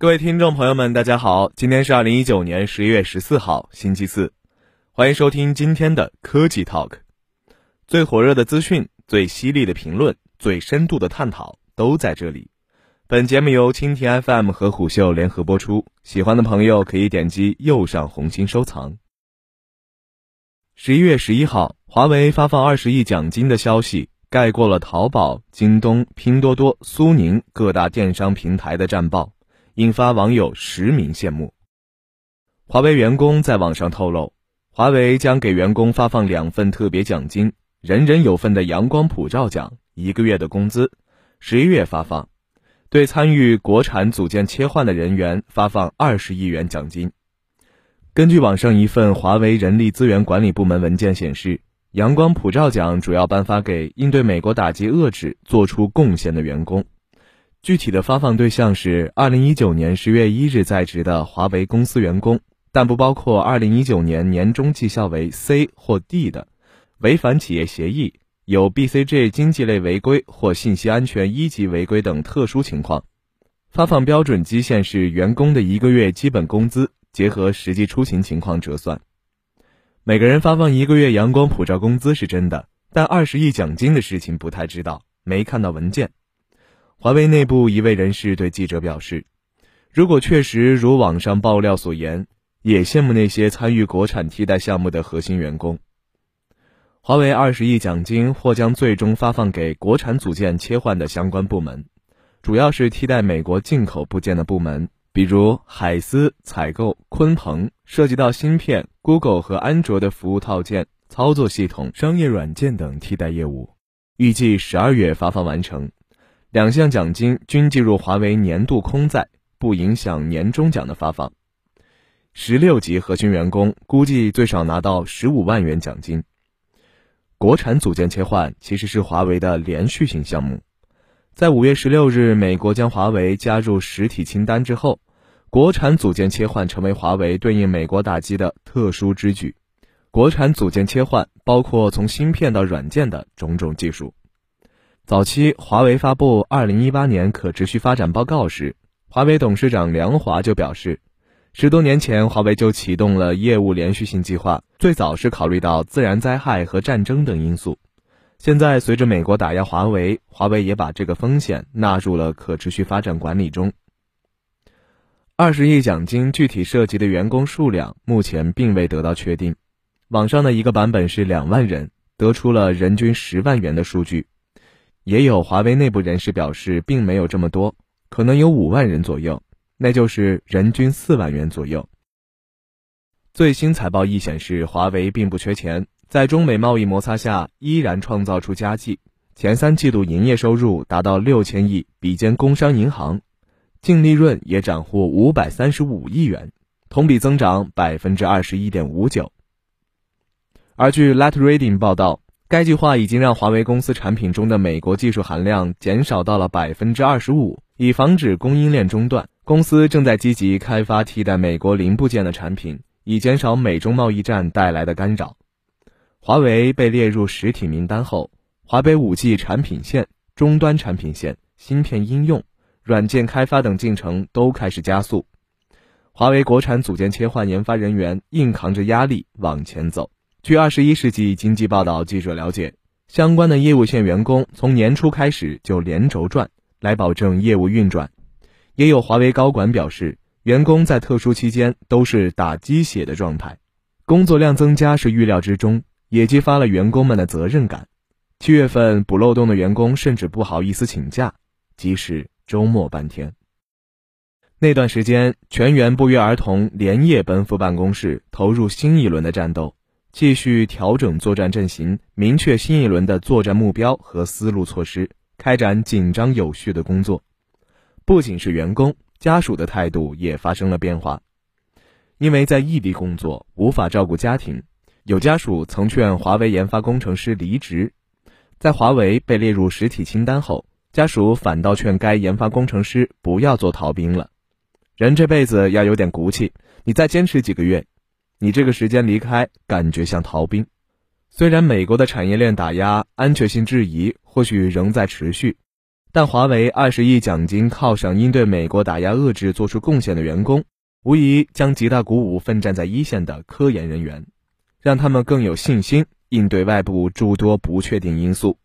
各位听众朋友们，大家好，今天是二零一九年十一月十四号，星期四，欢迎收听今天的科技 Talk。最火热的资讯、最犀利的评论、最深度的探讨都在这里。本节目由蜻蜓 FM 和虎嗅联合播出，喜欢的朋友可以点击右上红心收藏。十一月十一号，华为发放二十亿奖金的消息盖过了淘宝、京东、拼多多、苏宁各大电商平台的战报。引发网友实名羡慕。华为员工在网上透露，华为将给员工发放两份特别奖金，人人有份的阳光普照奖，一个月的工资，十一月发放。对参与国产组件切换的人员发放二十亿元奖金。根据网上一份华为人力资源管理部门文件显示，阳光普照奖主要颁发给应对美国打击遏制做出贡献的员工。具体的发放对象是二零一九年十月一日在职的华为公司员工，但不包括二零一九年年终绩效为 C 或 D 的，违反企业协议、有 BCG 经济类违规或信息安全一级违规等特殊情况。发放标准基线是员工的一个月基本工资，结合实际出勤情况折算。每个人发放一个月阳光普照工资是真的，但二十亿奖金的事情不太知道，没看到文件。华为内部一位人士对记者表示：“如果确实如网上爆料所言，也羡慕那些参与国产替代项目的核心员工。华为二十亿奖金或将最终发放给国产组件切换的相关部门，主要是替代美国进口部件的部门，比如海思采购、鲲鹏涉及到芯片、Google 和安卓的服务套件、操作系统、商业软件等替代业务。预计十二月发放完成。”两项奖金均计入华为年度空在，不影响年终奖的发放。十六级核心员工估计最少拿到十五万元奖金。国产组件切换其实是华为的连续性项目，在五月十六日美国将华为加入实体清单之后，国产组件切换成为华为对应美国打击的特殊之举。国产组件切换包括从芯片到软件的种种技术。早期华为发布二零一八年可持续发展报告时，华为董事长梁华就表示，十多年前华为就启动了业务连续性计划，最早是考虑到自然灾害和战争等因素。现在随着美国打压华为，华为也把这个风险纳入了可持续发展管理中。二十亿奖金具体涉及的员工数量目前并未得到确定，网上的一个版本是两万人，得出了人均十万元的数据。也有华为内部人士表示，并没有这么多，可能有五万人左右，那就是人均四万元左右。最新财报亦显示，华为并不缺钱，在中美贸易摩擦下，依然创造出佳绩。前三季度营业收入达到六千亿，比肩工商银行，净利润也斩获五百三十五亿元，同比增长百分之二十一点五九。而据 Light Reading 报道。该计划已经让华为公司产品中的美国技术含量减少到了百分之二十五，以防止供应链中断。公司正在积极开发替代美国零部件的产品，以减少美中贸易战带来的干扰。华为被列入实体名单后，华为五 G 产品线、终端产品线、芯片应用、软件开发等进程都开始加速。华为国产组件切换研发人员硬扛着压力往前走。据二十一世纪经济报道记者了解，相关的业务线员工从年初开始就连轴转，来保证业务运转。也有华为高管表示，员工在特殊期间都是打鸡血的状态，工作量增加是预料之中，也激发了员工们的责任感。七月份补漏洞的员工甚至不好意思请假，即使周末半天。那段时间，全员不约而同连夜奔赴办公室，投入新一轮的战斗。继续调整作战阵型，明确新一轮的作战目标和思路措施，开展紧张有序的工作。不仅是员工，家属的态度也发生了变化。因为在异地工作，无法照顾家庭，有家属曾劝华为研发工程师离职。在华为被列入实体清单后，家属反倒劝该研发工程师不要做逃兵了。人这辈子要有点骨气，你再坚持几个月。你这个时间离开，感觉像逃兵。虽然美国的产业链打压、安全性质疑或许仍在持续，但华为二十亿奖金犒赏因对美国打压遏制做出贡献的员工，无疑将极大鼓舞奋战在一线的科研人员，让他们更有信心应对外部诸多不确定因素。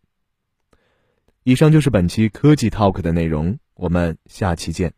以上就是本期科技 Talk 的内容，我们下期见。